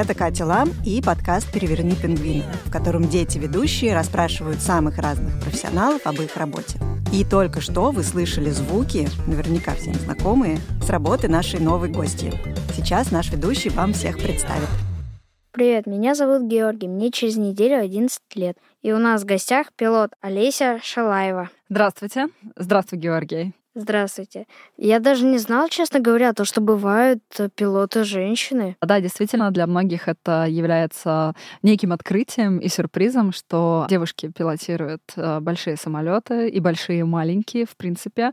Это Катя Лам и подкаст «Переверни пингвина», в котором дети-ведущие расспрашивают самых разных профессионалов об их работе. И только что вы слышали звуки, наверняка всем знакомые, с работы нашей новой гости. Сейчас наш ведущий вам всех представит. Привет, меня зовут Георгий, мне через неделю 11 лет. И у нас в гостях пилот Олеся Шалаева. Здравствуйте. Здравствуй, Георгий. Здравствуйте. Я даже не знал, честно говоря, то, что бывают э, пилоты женщины. Да, действительно, для многих это является неким открытием и сюрпризом, что девушки пилотируют э, большие самолеты и большие, и маленькие, в принципе.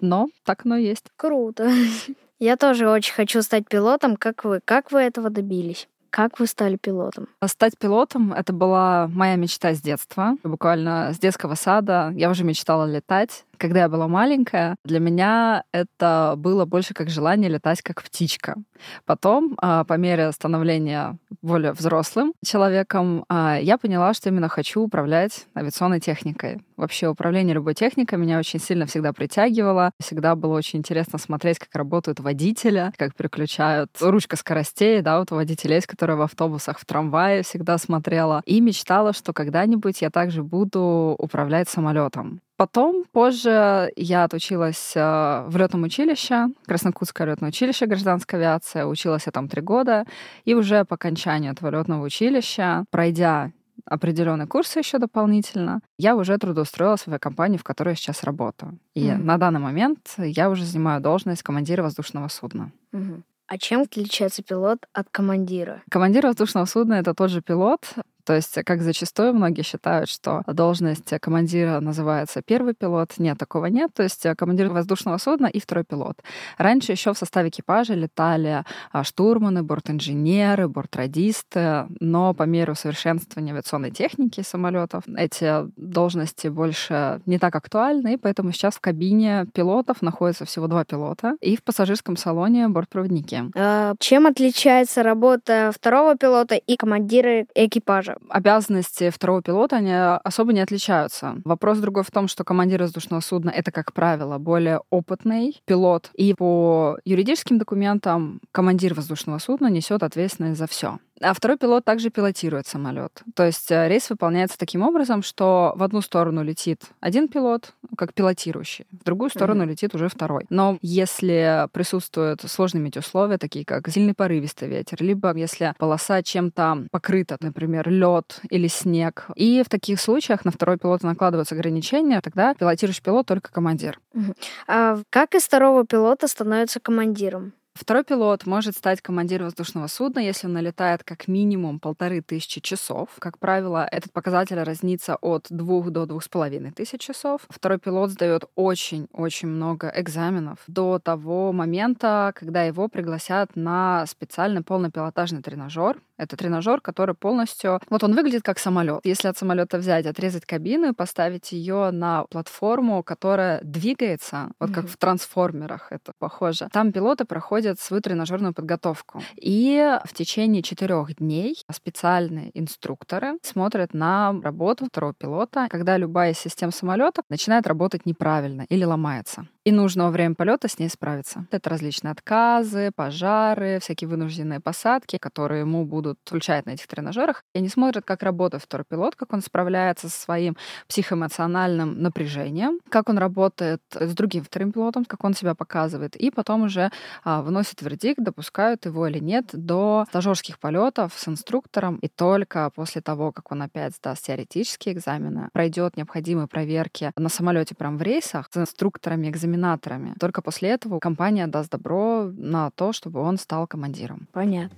Но так оно и есть. Круто. Я тоже очень хочу стать пилотом, как вы. Как вы этого добились? Как вы стали пилотом? Стать пилотом — это была моя мечта с детства. Буквально с детского сада я уже мечтала летать. Когда я была маленькая, для меня это было больше как желание летать как птичка. Потом, а, по мере становления более взрослым человеком, а, я поняла, что именно хочу управлять авиационной техникой. Вообще управление любой техникой меня очень сильно всегда притягивало. Всегда было очень интересно смотреть, как работают водители, как переключают ручка скоростей, да, вот у водителей которые в автобусах, в трамвае всегда смотрела. И мечтала, что когда-нибудь я также буду управлять самолетом. Потом, позже, я отучилась э, в летном училище, Краснокутское летное училище гражданской авиации. Училась я там три года. И уже по окончанию этого летного училища, пройдя определенные курсы еще дополнительно, я уже трудоустроилась в авиакомпании, в которой я сейчас работаю. И mm на данный момент я уже занимаю должность командира воздушного судна. mm А чем отличается пилот от командира? Командир воздушного судна — это тот же пилот, то есть, как зачастую многие считают, что должность командира называется первый пилот. Нет, такого нет. То есть командир воздушного судна и второй пилот. Раньше еще в составе экипажа летали а, штурманы, бортинженеры, бортрадисты, но по мере усовершенствования авиационной техники самолетов эти должности больше не так актуальны, и поэтому сейчас в кабине пилотов находится всего два пилота, и в пассажирском салоне бортпроводники. А чем отличается работа второго пилота и командира экипажа? Обязанности второго пилота, они особо не отличаются. Вопрос другой в том, что командир воздушного судна — это, как правило, более опытный пилот. И по юридическим документам командир воздушного судна несет ответственность за все. А второй пилот также пилотирует самолет. То есть э, рейс выполняется таким образом, что в одну сторону летит один пилот, как пилотирующий, в другую сторону mm-hmm. летит уже второй. Но если присутствуют сложные метеоусловия, такие как сильный порывистый ветер, либо если полоса чем-то покрыта, например, лед или снег, и в таких случаях на второй пилота накладываются ограничения, тогда пилотирующий пилот только командир. Mm-hmm. А как из второго пилота становится командиром? Второй пилот может стать командиром воздушного судна, если он налетает как минимум полторы тысячи часов. Как правило, этот показатель разнится от двух до двух с половиной тысяч часов. Второй пилот сдает очень-очень много экзаменов до того момента, когда его пригласят на специальный полнопилотажный тренажер. Это тренажер, который полностью... Вот он выглядит как самолет. Если от самолета взять, отрезать кабину и поставить ее на платформу, которая двигается, вот mm-hmm. как в трансформерах это похоже, там пилоты проходят проходят свою тренажерную подготовку. И в течение четырех дней специальные инструкторы смотрят на работу второго пилота, когда любая из систем самолета начинает работать неправильно или ломается и нужно во время полета с ней справиться. Это различные отказы, пожары, всякие вынужденные посадки, которые ему будут включать на этих тренажерах. И они смотрят, как работает второй пилот, как он справляется со своим психоэмоциональным напряжением, как он работает с другим вторым пилотом, как он себя показывает. И потом уже а, выносят вердикт, допускают его или нет до стажерских полетов с инструктором. И только после того, как он опять сдаст теоретические экзамены, пройдет необходимые проверки на самолете прям в рейсах с инструкторами, экзаменаторами, экзаменаторами. Только после этого компания даст добро на то, чтобы он стал командиром. Понятно.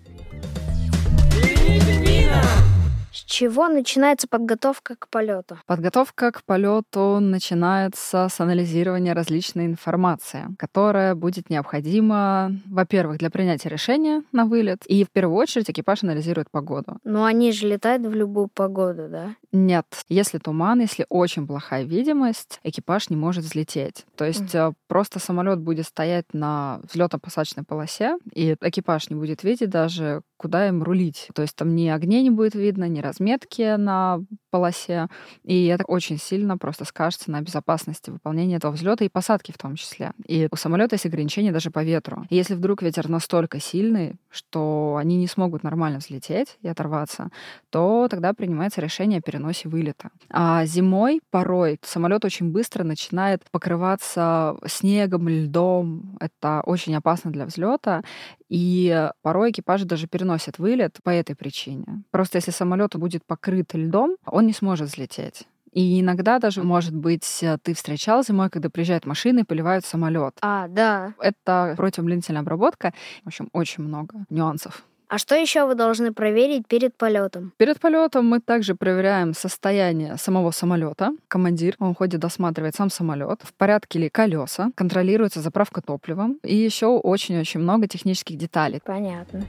С чего начинается подготовка к полету? Подготовка к полету начинается с анализирования различной информации, которая будет необходима, во-первых, для принятия решения на вылет, и в первую очередь экипаж анализирует погоду. Но они же летают в любую погоду, да? Нет. Если туман, если очень плохая видимость, экипаж не может взлететь. То есть mm. просто самолет будет стоять на взлетно-посадочной полосе, и экипаж не будет видеть даже куда им рулить. То есть там ни огней не будет видно, ни разметки на полосе. И это очень сильно просто скажется на безопасности выполнения этого взлета и посадки в том числе. И у самолета есть ограничения даже по ветру. И если вдруг ветер настолько сильный, что они не смогут нормально взлететь и оторваться, то тогда принимается решение о переносе вылета. А зимой порой самолет очень быстро начинает покрываться снегом, льдом. Это очень опасно для взлета. И порой экипажи даже переносят вылет по этой причине. Просто если самолет будет покрыт льдом, он не сможет взлететь. И иногда даже, может быть, ты встречал зимой, когда приезжают машины и поливают самолет. А, да. Это противоблинительная обработка. В общем, очень много нюансов. А что еще вы должны проверить перед полетом? Перед полетом мы также проверяем состояние самого самолета. Командир, он ходит, досматривает сам самолет, в порядке ли колеса, контролируется заправка топливом и еще очень-очень много технических деталей. Понятно.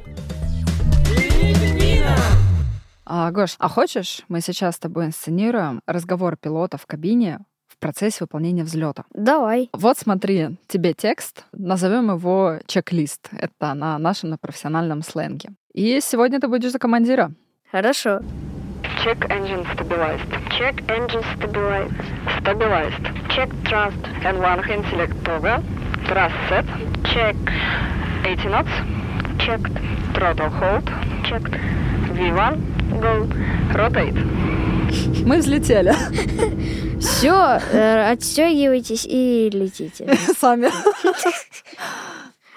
А, Гош, а хочешь, мы сейчас с тобой инсценируем разговор пилота в кабине в процессе выполнения взлета. Давай. Вот смотри, тебе текст, назовем его чек-лист. Это на нашем на профессиональном сленге. И сегодня ты будешь за командира. Хорошо. Check engine stabilized. Check engine stabilized. Stabilized. Check thrust. N1 hand select. Thrust set. Check. 80 knots. Checked. Throttle hold. Checked. V1. Go. Rotate. Мы взлетели. Все, э, отстегивайтесь и летите. Сами.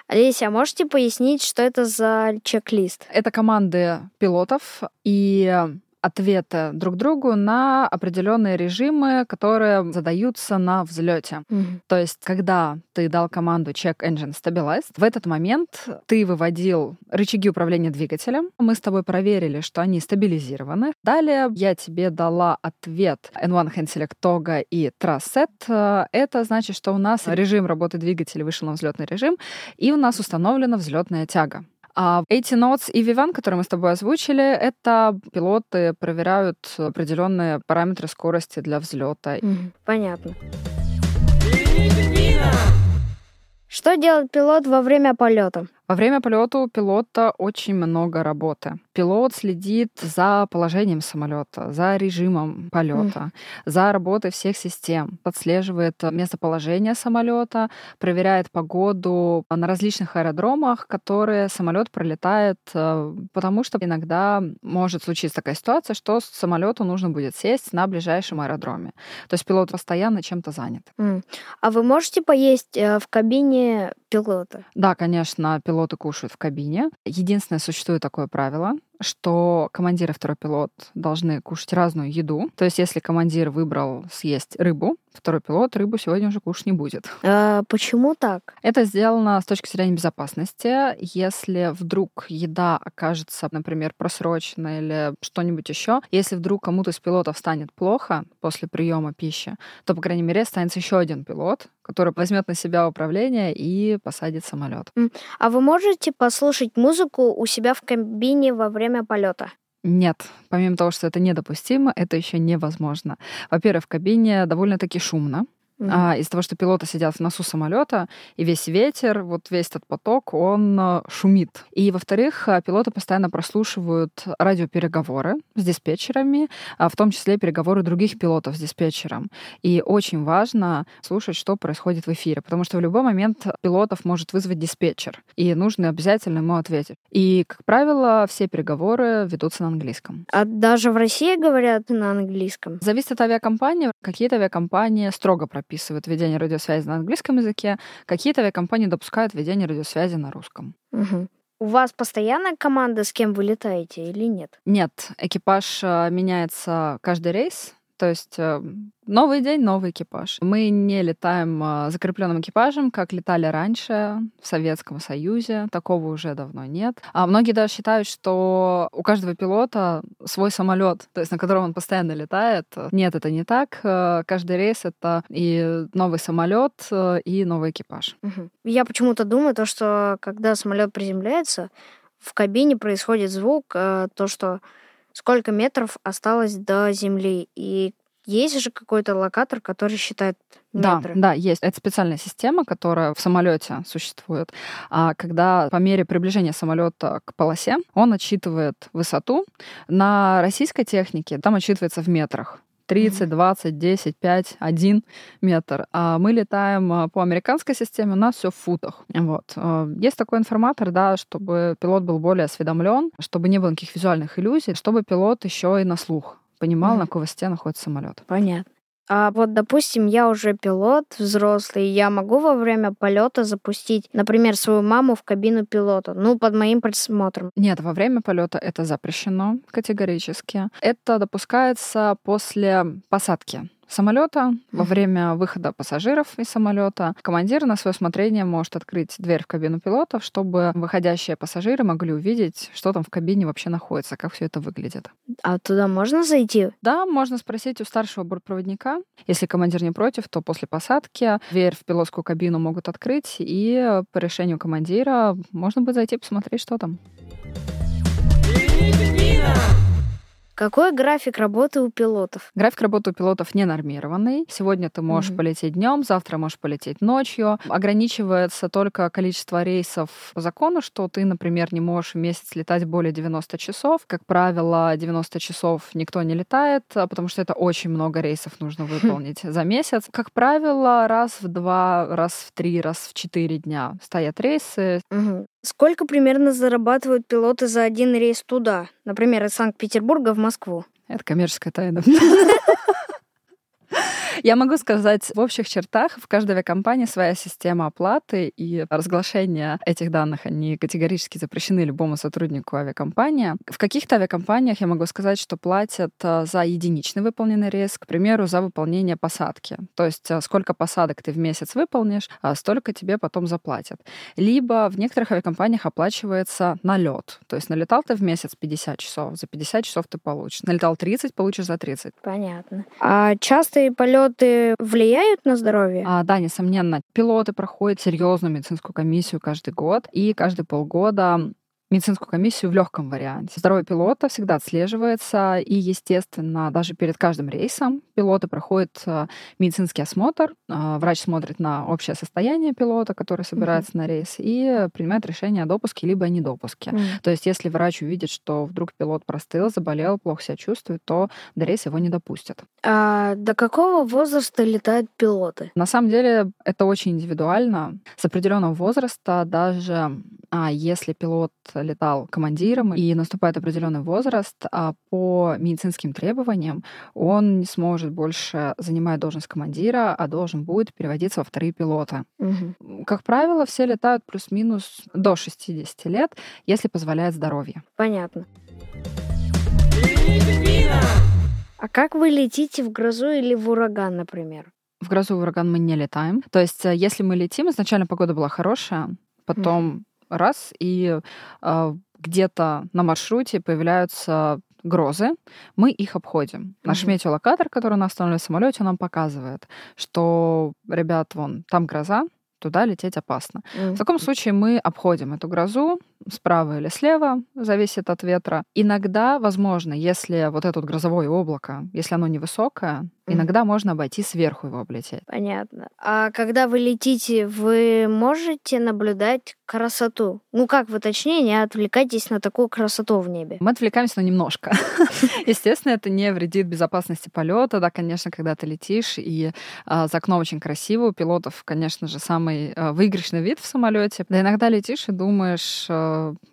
Олеся, а можете пояснить, что это за чек-лист? Это команды пилотов, и ответы друг другу на определенные режимы, которые задаются на взлете. Мгм. То есть, когда ты дал команду Check Engine Stabilized, в этот момент ты выводил рычаги управления двигателем. Мы с тобой проверили, что они стабилизированы. Далее я тебе дала ответ N1 Hand Select Toga и Set. Это значит, что у нас режим работы двигателя вышел на взлетный режим, и у нас установлена взлетная тяга. А 80 Notes и Vivan, которые мы с тобой озвучили, это пилоты проверяют определенные параметры скорости для взлета. Мгм. Понятно. Что делает пилот во время полета? Во время полета у пилота очень много работы. Пилот следит за положением самолета, за режимом полета, за работой всех систем, подслеживает местоположение самолета, проверяет погоду на различных аэродромах, которые самолет пролетает, э, потому что иногда может случиться такая ситуация, что самолету нужно будет сесть на ближайшем аэродроме. То есть пилот постоянно чем-то занят. М. А вы можете поесть э, в кабине пилота? Да, конечно, пилоты кушают в кабине. Единственное, существует такое правило, что командир и второй пилот должны кушать разную еду. То есть, если командир выбрал съесть рыбу, второй пилот рыбу сегодня уже кушать не будет. А почему так? Это сделано с точки зрения безопасности. Если вдруг еда окажется, например, просроченной или что-нибудь еще, если вдруг кому-то из пилотов станет плохо после приема пищи, то, по крайней мере, останется еще один пилот, который возьмет на себя управление и посадит самолет. А вы можете послушать музыку у себя в кабине во время полета? Нет, помимо того, что это недопустимо, это еще невозможно. Во-первых, в кабине довольно-таки шумно. Мгм. А, из-за того, что пилоты сидят в носу самолета, и весь ветер, вот весь этот поток, он э, шумит. И, во-вторых, а, пилоты постоянно прослушивают радиопереговоры с диспетчерами, а, в том числе переговоры других пилотов с диспетчером. И очень важно слушать, что происходит в эфире, потому что в любой момент пилотов может вызвать диспетчер, и нужно обязательно ему ответить. И, как правило, все переговоры ведутся на английском. А даже в России говорят на английском? Зависит от авиакомпании. Какие-то авиакомпании строго прописывают ведение радиосвязи на английском языке, какие-то авиакомпании допускают ведение радиосвязи на русском. Мгм. У вас постоянная команда, с кем вы летаете или нет? Нет, экипаж э, меняется каждый рейс, то есть э, новый день, новый экипаж. Мы не летаем э, закрепленным экипажем, как летали раньше в Советском Союзе. Такого уже давно нет. А многие даже считают, что у каждого пилота свой самолет, то есть на котором он постоянно летает. Нет, это не так. Э, Каждый рейс это и новый самолет, и новый экипаж. Мгм. Я почему-то думаю, то, что когда самолет приземляется, в кабине происходит звук, то, что сколько метров осталось до земли. И есть же какой-то локатор, который считает метры. Да, да, есть. Это специальная система, которая в самолете существует. А когда по мере приближения самолета к полосе, он отсчитывает высоту. На российской технике там отсчитывается в метрах. 30, 20, 10, 5, 1 метр. А мы летаем а, по американской системе, у нас все в футах. Вот. А, есть такой информатор, да, чтобы пилот был более осведомлен, чтобы не было никаких визуальных иллюзий, чтобы пилот еще и на слух понимал, mm. на какой высоте находится самолет. Понятно. А вот, допустим, я уже пилот взрослый, я могу во время полета запустить, например, свою маму в кабину пилота, ну, под моим присмотром. Нет, во время полета это запрещено категорически. Это допускается после посадки самолета. Во время выхода пассажиров из самолета командир на свое усмотрение может открыть дверь в кабину пилотов, чтобы выходящие пассажиры могли увидеть, что там в кабине вообще находится, как все это выглядит. А туда можно зайти? Да, можно спросить у старшего бортпроводника. Если командир не против, то после посадки дверь в пилотскую кабину могут открыть, и по решению командира можно будет зайти посмотреть, что там. Какой график работы у пилотов? График работы у пилотов не нормированный. Сегодня ты можешь mm-hmm. полететь днем, завтра можешь полететь ночью. Ограничивается только количество рейсов по закону, что ты, например, не можешь в месяц летать более 90 часов. Как правило, 90 часов никто не летает, а потому что это очень много рейсов нужно выполнить за месяц. Как правило, раз в два, раз в три, раз в четыре дня стоят рейсы. Угу. Сколько примерно зарабатывают пилоты за один рейс туда? Например, из Санкт-Петербурга в Москву? Это коммерческая тайна. Я могу сказать, в общих чертах в каждой авиакомпании своя система оплаты, и разглашение этих данных, они категорически запрещены любому сотруднику авиакомпании. В каких-то авиакомпаниях я могу сказать, что платят э, за единичный выполненный рейс, к примеру, за выполнение посадки. То есть э, сколько посадок ты в месяц выполнишь, а столько тебе потом заплатят. Либо в некоторых авиакомпаниях оплачивается налет. То есть налетал ты в месяц 50 часов, за 50 часов ты получишь. Налетал 30, получишь за 30. Понятно. А частые полеты пилоты влияют на здоровье? А, да, несомненно. Пилоты проходят серьезную медицинскую комиссию каждый год, и каждые полгода медицинскую комиссию в легком варианте. Здоровье пилота всегда отслеживается, и, естественно, даже перед каждым рейсом пилоты проходят э, медицинский осмотр. Э, врач смотрит на общее состояние пилота, который собирается mm-hmm. на рейс, и принимает решение о допуске либо о недопуске. Mm-hmm. То есть, если врач увидит, что вдруг пилот простыл, заболел, плохо себя чувствует, то до рейса его не допустят. А до какого возраста летают пилоты? На самом деле это очень индивидуально. С определенного возраста даже а если пилот летал командиром и наступает определенный возраст, а по медицинским требованиям он не сможет больше занимать должность командира, а должен будет переводиться во вторые пилоты. Угу. Как правило, все летают плюс-минус до 60 лет, если позволяет здоровье. Понятно. А как вы летите в грозу или в ураган, например? В грозу и ураган мы не летаем. То есть, э, если мы летим, изначально погода была хорошая, потом раз, и э, где-то на маршруте появляются грозы, мы их обходим. Наш mm-hmm. метеолокатор, который на остановленном самолете, нам показывает, что, ребят, вон, там гроза, туда лететь опасно. Mm-hmm. В таком случае мы обходим эту грозу, справа или слева, зависит от ветра. Иногда, возможно, если вот это вот грозовое облако, если оно невысокое, mm-hmm. иногда можно обойти сверху его облететь. Понятно. А когда вы летите, вы можете наблюдать красоту? Ну как вы точнее не отвлекайтесь на такую красоту в небе? Мы отвлекаемся, но немножко. Естественно, это не вредит безопасности полета. Да, конечно, когда ты летишь, и а, за окном очень красиво, у пилотов, конечно же, самый а, выигрышный вид в самолете. Да иногда летишь и думаешь, а,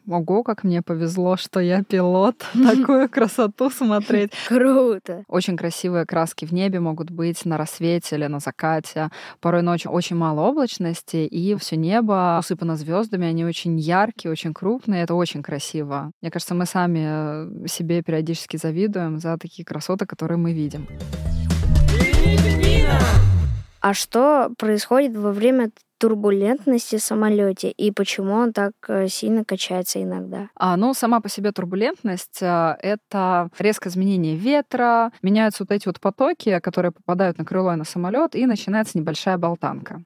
ого, как мне повезло, что я пилот, такую красоту смотреть. Круто. Очень красивые краски в небе могут быть на рассвете или на закате. Порой ночью очень мало облачности, и все небо усыпано звездами, они очень яркие, очень крупные, это очень красиво. Мне кажется, мы сами э, себе периодически завидуем за такие красоты, которые мы видим. А что происходит во время турбулентности в самолете и почему он так э, сильно качается иногда? А, ну, сама по себе турбулентность а, — это резкое изменение ветра, меняются вот эти вот потоки, которые попадают на крыло и на самолет, и начинается небольшая болтанка.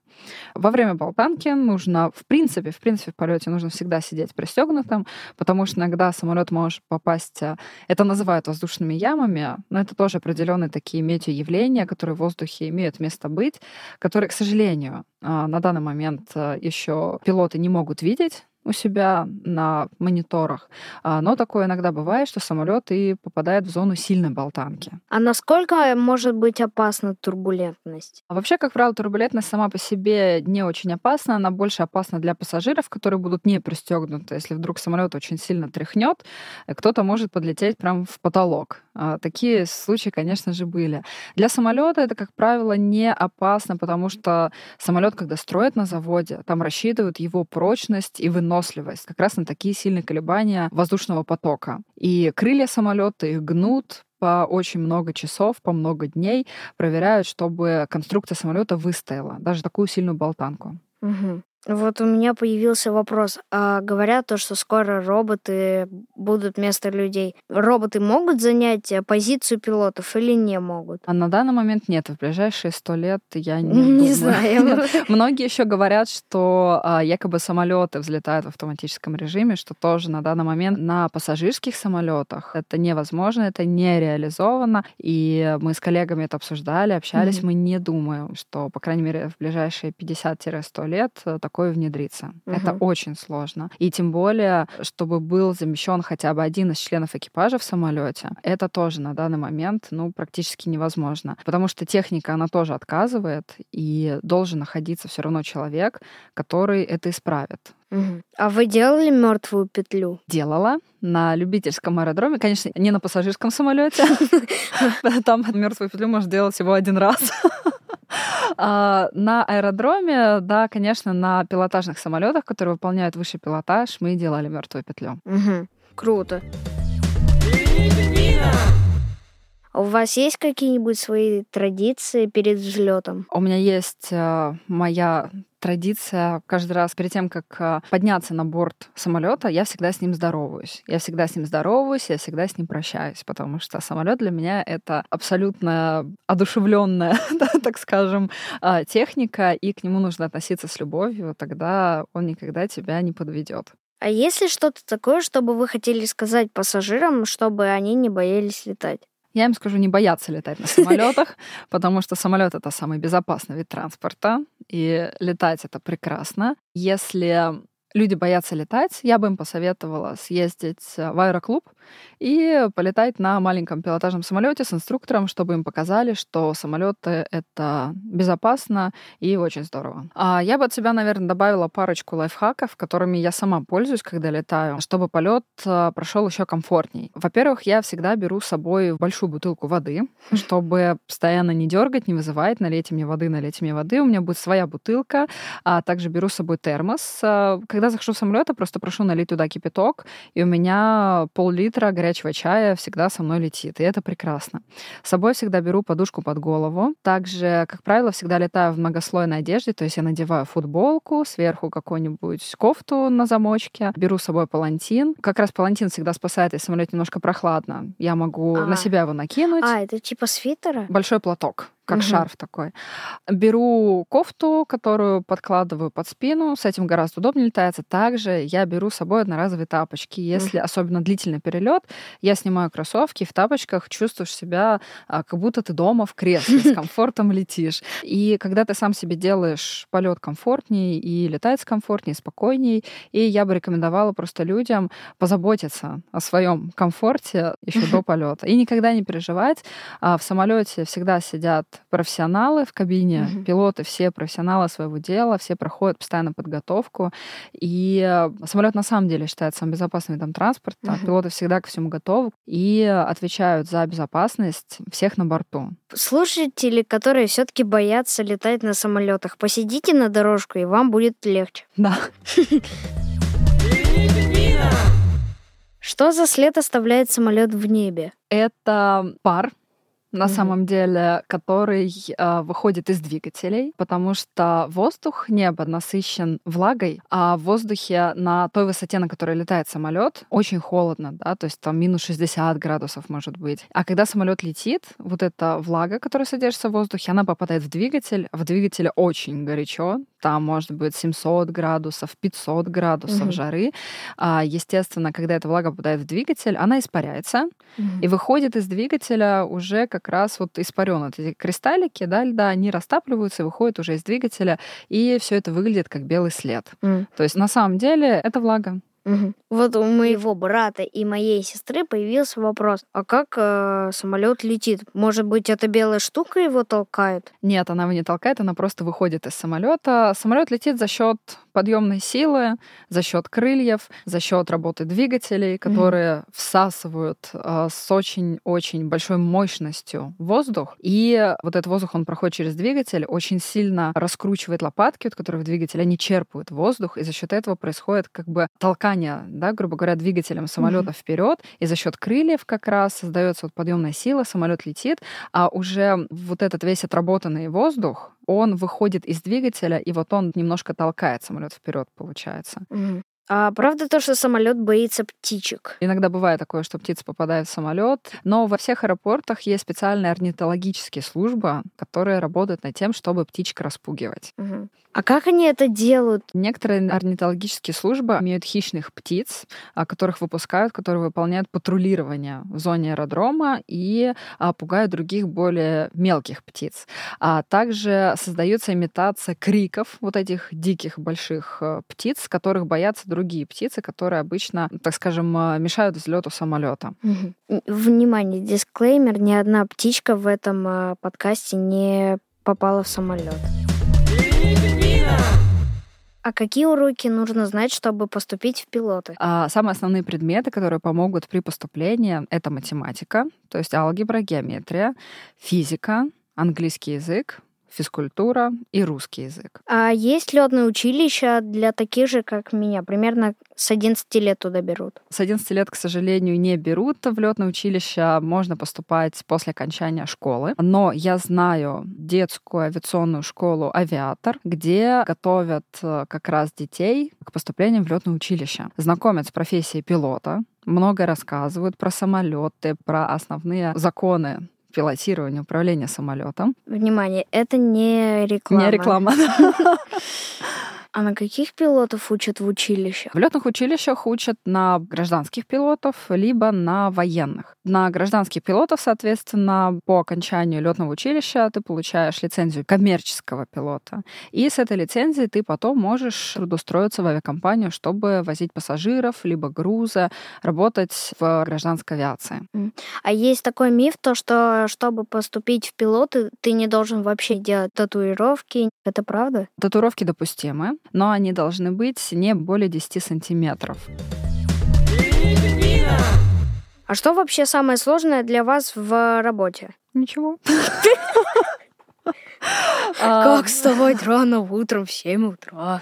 Во время болтанки нужно, в принципе, в принципе, в полете нужно всегда сидеть пристегнутым, потому что иногда самолет может попасть, а, это называют воздушными ямами, но это тоже определенные такие метеоявления, которые в воздухе имеют место быть, которые, к сожалению, на данный момент а, еще пилоты не могут видеть, у себя на мониторах. А, но такое иногда бывает, что самолет и попадает в зону сильной болтанки. А насколько может быть опасна турбулентность? А вообще, как правило, турбулентность сама по себе не очень опасна. Она больше опасна для пассажиров, которые будут не пристегнуты. Если вдруг самолет очень сильно тряхнет, э, кто-то может подлететь прямо в потолок. А, такие случаи, конечно же, были. Для самолета это, как правило, не опасно, потому что самолет, когда строят на заводе, там рассчитывают его прочность и выносливость выносливость как раз на такие сильные колебания воздушного потока. И крылья самолета их гнут, по очень много часов, по много дней проверяют, чтобы конструкция самолета выстояла, даже такую сильную болтанку. Угу. Вот у меня появился вопрос. А говорят то, что скоро роботы будут вместо людей. Роботы могут занять э, позицию пилотов или не могут? А на данный момент нет. В ближайшие сто лет я не, не знаю. Многие еще говорят, что а, якобы самолеты взлетают в автоматическом режиме, что тоже на данный момент на пассажирских самолетах это невозможно, это не реализовано. И мы с коллегами это обсуждали, общались. Мы не думаем, что, по крайней мере, в ближайшие 50-100 лет э, такое внедриться. Угу. Это очень сложно. И тем более, чтобы был замещен хотя бы один из членов экипажа в самолете, это тоже на данный момент ну, практически невозможно. Потому что техника, она тоже отказывает, и должен находиться все равно человек, который это исправит. Угу. А вы делали мертвую петлю? Делала на любительском аэродроме, конечно, не на пассажирском самолете. Там мертвую петлю можно делать всего один раз. А, на аэродроме, да, конечно, на пилотажных самолетах, которые выполняют высший пилотаж, мы делали мертвую петлю. Угу. Круто. А у вас есть какие-нибудь свои традиции перед взлетом? У меня есть э, моя традиция каждый раз перед тем, как э, подняться на борт самолета, я всегда с ним здороваюсь. Я всегда с ним здороваюсь, я всегда с ним прощаюсь, потому что самолет для меня это абсолютно одушевленная, так скажем, э, техника, и к нему нужно относиться с любовью, тогда он никогда тебя не подведет. А есть ли что-то такое, чтобы вы хотели сказать пассажирам, чтобы они не боялись летать? Я им скажу не бояться летать на самолетах, потому что самолет это самый безопасный вид транспорта, и летать это прекрасно. Если люди боятся летать, я бы им посоветовала съездить в аэроклуб и полетать на маленьком пилотажном самолете с инструктором, чтобы им показали, что самолеты это безопасно и очень здорово. А я бы от себя, наверное, добавила парочку лайфхаков, которыми я сама пользуюсь, когда летаю, чтобы полет а, прошел еще комфортней. Во-первых, я всегда беру с собой большую бутылку воды, чтобы постоянно не дергать, не вызывать, налейте мне воды, налейте мне воды. У меня будет своя бутылка, а также беру с собой термос. Когда захожу в самолет, я просто прошу налить туда кипяток, и у меня пол-литра горячего чая всегда со мной летит, и это прекрасно. С собой всегда беру подушку под голову. Также, как правило, всегда летаю в многослойной одежде, то есть я надеваю футболку, сверху какую-нибудь кофту на замочке, беру с собой палантин. Как раз палантин всегда спасает, если самолет немножко прохладно. Я могу а. на себя его накинуть. А, это типа свитера? Большой платок как угу. шарф такой. Беру кофту, которую подкладываю под спину, с этим гораздо удобнее летается. Также я беру с собой одноразовые тапочки. Если угу. особенно длительный перелет, я снимаю кроссовки, в тапочках чувствуешь себя, а, как будто ты дома в кресле, с комфортом летишь. И когда ты сам себе делаешь полет комфортнее и летать комфортнее, спокойнее, и я бы рекомендовала просто людям позаботиться о своем комфорте еще до полета. И никогда не переживать. А, в самолете всегда сидят профессионалы в кабине, угу. пилоты все профессионалы своего дела, все проходят постоянно подготовку. И э, самолет на самом деле считается самым безопасным видом транспорта. Угу. Пилоты всегда к всему готовы и отвечают за безопасность всех на борту. Слушатели, которые все-таки боятся летать на самолетах, посидите на дорожку, и вам будет легче. Да. Что за след оставляет самолет в небе? Это пар, на Мгм. самом деле, который э, выходит из двигателей, потому что воздух, небо насыщен влагой, а в воздухе на той высоте, на которой летает самолет, очень холодно, да, то есть там минус 60 градусов может быть. А когда самолет летит, вот эта влага, которая содержится в воздухе, она попадает в двигатель, в двигателе очень горячо, там может быть 700 градусов, 500 градусов Мгм. жары. А, естественно, когда эта влага попадает в двигатель, она испаряется, Мгм. и выходит из двигателя уже как раз вот испарен. Вот эти кристаллики, да, льда, они растапливаются и выходят уже из двигателя, и все это выглядит как белый след. М. То есть на самом деле это влага. Мгм. Вот у моего брата и моей сестры появился вопрос, а как самолет летит? Может быть, эта белая штука его толкает? Нет, она его не толкает, она просто выходит из самолета. Самолет летит за счет подъемной силы, за счет крыльев, за счет работы двигателей, которые всасывают э, с очень-очень большой мощностью воздух. И вот этот воздух, он проходит через двигатель, очень сильно раскручивает лопатки, вот, которые в двигателе, они черпают воздух, и за счет этого происходит как бы толкание, да, грубо говоря, двигателем самолета вперед, и за счет крыльев как раз создается вот подъемная сила, самолет летит, а уже вот этот весь отработанный воздух, он выходит из двигателя, и вот он немножко толкает самолет вперед, получается. Мгм. А правда то, что самолет боится птичек? Иногда бывает такое, что птица попадает в самолет, но во всех аэропортах есть специальная орнитологические служба, которые работают над тем, чтобы птичек распугивать. Мгм. А как они это делают? Некоторые орнитологические службы имеют хищных птиц, а, которых выпускают, которые выполняют патрулирование в зоне аэродрома и а, пугают других более мелких птиц. А также создается имитация криков вот этих диких больших э, птиц, которых боятся другие птицы, которые обычно, так скажем, э, мешают взлету самолета. Внимание, дисклеймер, ни одна птичка в этом а, подкасте не попала в самолет. А какие уроки нужно знать, чтобы поступить в пилоты? А самые основные предметы, которые помогут при поступлении, это математика, то есть алгебра, геометрия, физика, английский язык, физкультура и русский язык. А есть летное училище для таких же, как меня? Примерно с 11 лет туда берут. С 11 лет, к сожалению, не берут в летное училище. Можно поступать после окончания школы. Но я знаю детскую авиационную школу «Авиатор», где готовят э, как раз детей к поступлению в летное училище. Знакомят с профессией пилота, много рассказывают про самолеты, про основные законы пилотирования, управления самолетом. Внимание, это не реклама. Не реклама. А на каких пилотов учат в училищах? В летных училищах учат на гражданских пилотов, либо на военных. На гражданских пилотов, соответственно, по окончанию летного училища ты получаешь лицензию коммерческого пилота. И с этой лицензией ты потом можешь трудоустроиться в авиакомпанию, чтобы возить пассажиров, либо грузы, работать в гражданской авиации. А есть такой миф, то что чтобы поступить в пилоты, ты не должен вообще делать татуировки. Это правда? Татуировки допустимы, но они должны быть не более 10 сантиметров. А что вообще самое сложное для вас в работе? Ничего. Как вставать рано утром в 7 утра?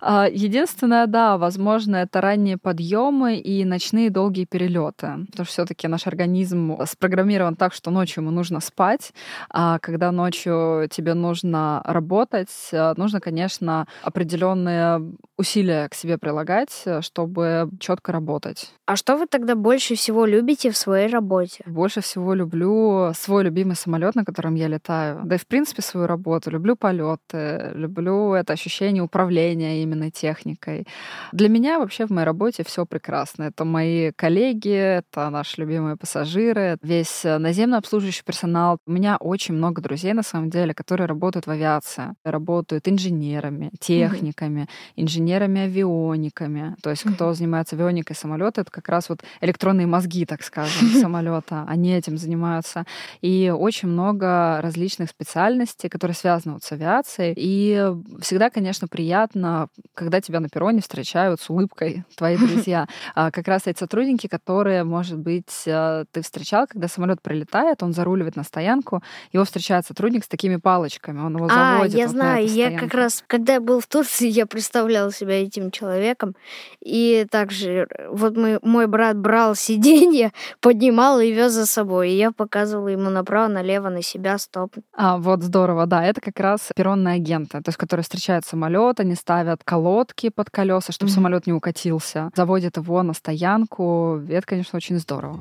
А, Единственное, да, возможно, это ранние подъемы и ночные долгие перелеты. Потому что все-таки наш организм спрограммирован так, что ночью ему нужно спать, а когда ночью тебе нужно работать, э, нужно, конечно, определенные усилия к себе прилагать, э, чтобы четко работать. А что вы тогда больше всего любите в своей работе? Больше всего люблю свой любимый самолет, на котором я летаю. Да и, в принципе, свою работу. Люблю полеты, люблю это ощущение управления именно техникой. Для меня вообще в моей работе все прекрасно. Это мои коллеги, это наши любимые пассажиры, весь наземно обслуживающий персонал. У меня очень много друзей, на самом деле, которые работают в авиации. Работают инженерами, техниками, инженерами-авиониками. То есть кто занимается авионикой самолета, это как раз вот электронные мозги, так скажем, самолета. Они этим занимаются. И очень много различных специальностей, событий, которые связаны вот с авиацией. И всегда, конечно, приятно, когда тебя на перроне встречают с улыбкой твои друзья. А как раз эти сотрудники, которые, может быть, э, ты встречал, когда самолет прилетает, он заруливает на стоянку, его встречает сотрудник с такими палочками, он его А, заводит. я вот на знаю, я как раз, когда я был в Турции, я представлял себя этим человеком. И также э, вот мы, мой брат брал сиденье, поднимал и вез за собой. И я показывала ему направо, налево, на себя, стоп. А, вот здорово, да, это как раз перронные агенты, то есть которые встречают самолет, они ставят колодки под колеса, чтобы Мгм. самолет не укатился, заводят его на стоянку. Это, конечно, очень здорово.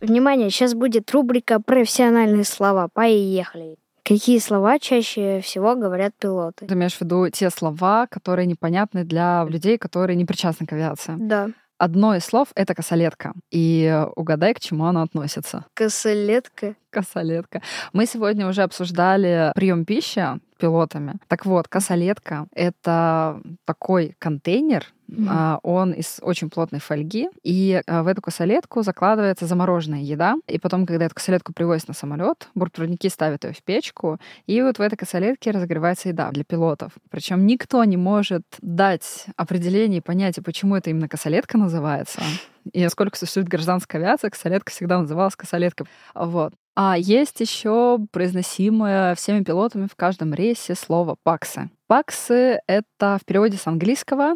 Внимание, сейчас будет рубрика «Профессиональные слова». Поехали. Какие слова чаще всего говорят пилоты? Ты имеешь в виду те слова, которые непонятны для людей, которые не причастны к авиации. Да. Одно из слов — это косолетка. И угадай, к чему оно относится. Косолетка. Косолетка. Мы сегодня уже обсуждали прием пищи пилотами. Так вот, косолетка — это такой контейнер, А, он из очень плотной фольги, и а, в эту косолетку закладывается замороженная еда, и потом, когда эту косолетку привозят на самолет, бортпроводники ставят ее в печку, и вот в этой косолетке разогревается еда для пилотов. Причем никто не может дать определение и понятие, почему это именно косолетка называется. И сколько существует гражданская авиация, косолетка всегда называлась косолеткой. Вот. А есть еще произносимое всеми пилотами в каждом рейсе слово «паксы». Паксы — это в переводе с английского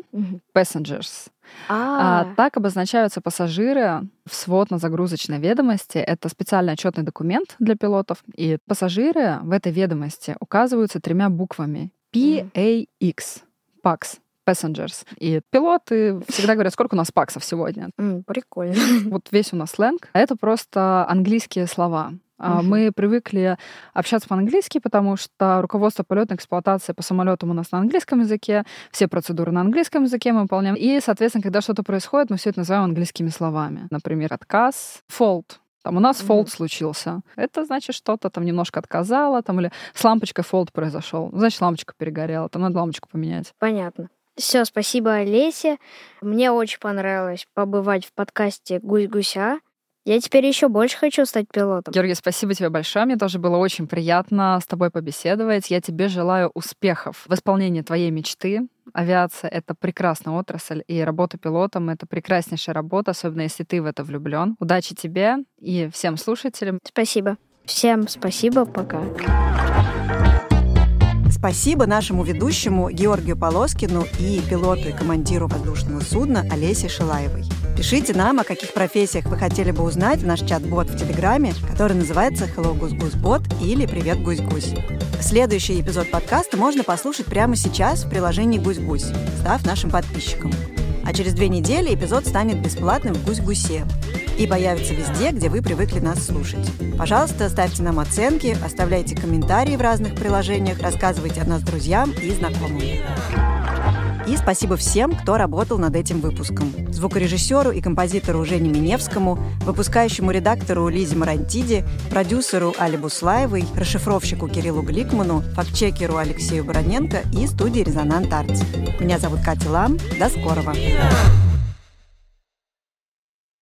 passengers. А, А, так обозначаются пассажиры в сводно-загрузочной ведомости. Это специальный отчетный документ для пилотов. И пассажиры в этой ведомости указываются тремя буквами. P-A-X. PAX. Passengers. И пилоты всегда говорят, сколько у нас паксов сегодня. прикольно. Вот весь у нас сленг. Это просто английские слова. Мгм. Мы привыкли общаться по-английски, потому что руководство полетной эксплуатации по самолетам у нас на английском языке, все процедуры на английском языке мы выполняем. И, соответственно, когда что-то происходит, мы все это называем английскими словами. Например, отказ, fault. Там у нас фолд случился. Это значит, что-то там немножко отказало, там, или с лампочкой фолд произошел. Значит, лампочка перегорела, там надо лампочку поменять. Понятно. Все, спасибо, Олесе. Мне очень понравилось побывать в подкасте «Гусь-гуся». Я теперь еще больше хочу стать пилотом. Георгий, спасибо тебе большое. Мне тоже было очень приятно с тобой побеседовать. Я тебе желаю успехов в исполнении твоей мечты. Авиация — это прекрасная отрасль, и работа пилотом — это прекраснейшая работа, особенно если ты в это влюблен. Удачи тебе и всем слушателям. Спасибо. Всем спасибо, пока. Спасибо нашему ведущему Георгию Полоскину и пилоту и командиру воздушного судна Олесе Шилаевой. Пишите нам, о каких профессиях вы хотели бы узнать в наш чат-бот в Телеграме, который называется Hello Гусь Гусь Бот или Привет Гусь Гусь. Следующий эпизод подкаста можно послушать прямо сейчас в приложении Гусь Гусь, став нашим подписчиком. А через две недели эпизод станет бесплатным в Гусь Гусе и появится везде, где вы привыкли нас слушать. Пожалуйста, ставьте нам оценки, оставляйте комментарии в разных приложениях, рассказывайте о нас друзьям и знакомым. И спасибо всем, кто работал над этим выпуском. Звукорежиссеру и композитору Жене Миневскому, выпускающему редактору Лизе Марантиди, продюсеру Али Буслаевой, расшифровщику Кириллу Гликману, фактчекеру Алексею Бороненко и студии «Резонант Артс». Меня зовут Катя Лам. До скорого! Vida.